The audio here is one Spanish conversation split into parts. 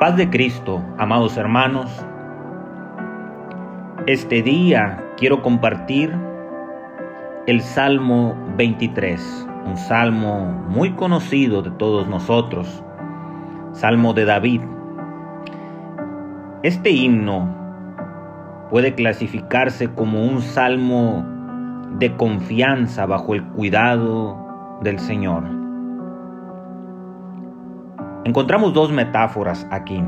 Paz de Cristo, amados hermanos. Este día quiero compartir el Salmo 23, un salmo muy conocido de todos nosotros, Salmo de David. Este himno puede clasificarse como un salmo de confianza bajo el cuidado del Señor. Encontramos dos metáforas aquí.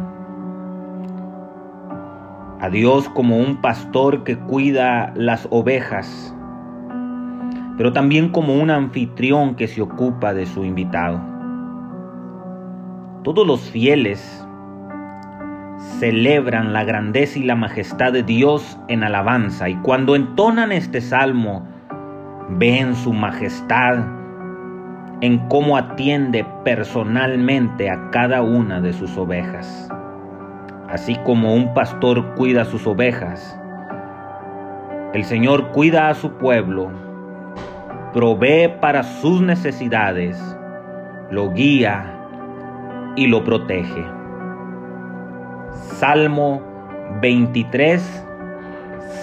A Dios como un pastor que cuida las ovejas, pero también como un anfitrión que se ocupa de su invitado. Todos los fieles celebran la grandeza y la majestad de Dios en alabanza y cuando entonan este salmo ven su majestad en cómo atiende personalmente a cada una de sus ovejas. Así como un pastor cuida sus ovejas, el Señor cuida a su pueblo, provee para sus necesidades, lo guía y lo protege. Salmo 23,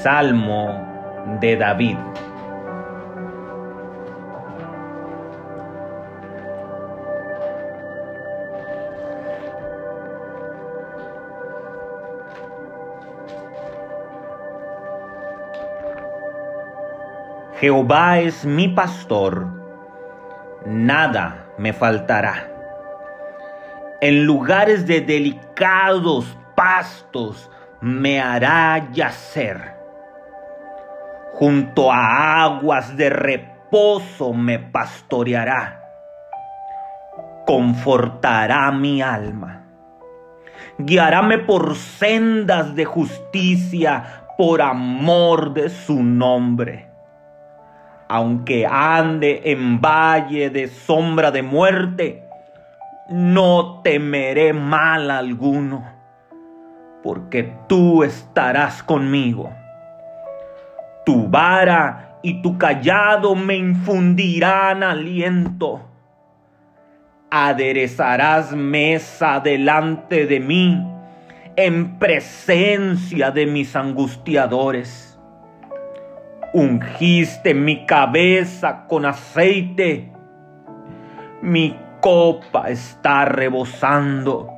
Salmo de David. Jehová es mi pastor, nada me faltará. En lugares de delicados pastos me hará yacer. Junto a aguas de reposo me pastoreará. Confortará mi alma. Guiaráme por sendas de justicia por amor de su nombre aunque ande en valle de sombra de muerte, no temeré mal alguno, porque tú estarás conmigo. Tu vara y tu callado me infundirán aliento. Aderezarás mesa delante de mí en presencia de mis angustiadores ungiste mi cabeza con aceite, mi copa está rebosando.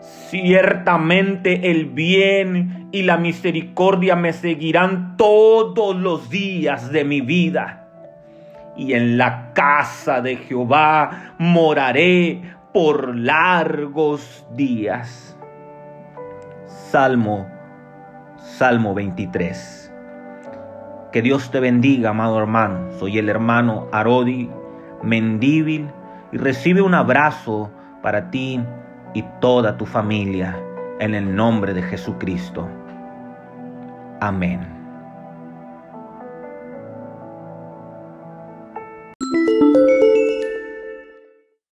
Ciertamente el bien y la misericordia me seguirán todos los días de mi vida. Y en la casa de Jehová moraré por largos días. Salmo, Salmo 23. Que Dios te bendiga, amado hermano. Soy el hermano Arodi Mendíbil y recibe un abrazo para ti y toda tu familia en el nombre de Jesucristo. Amén.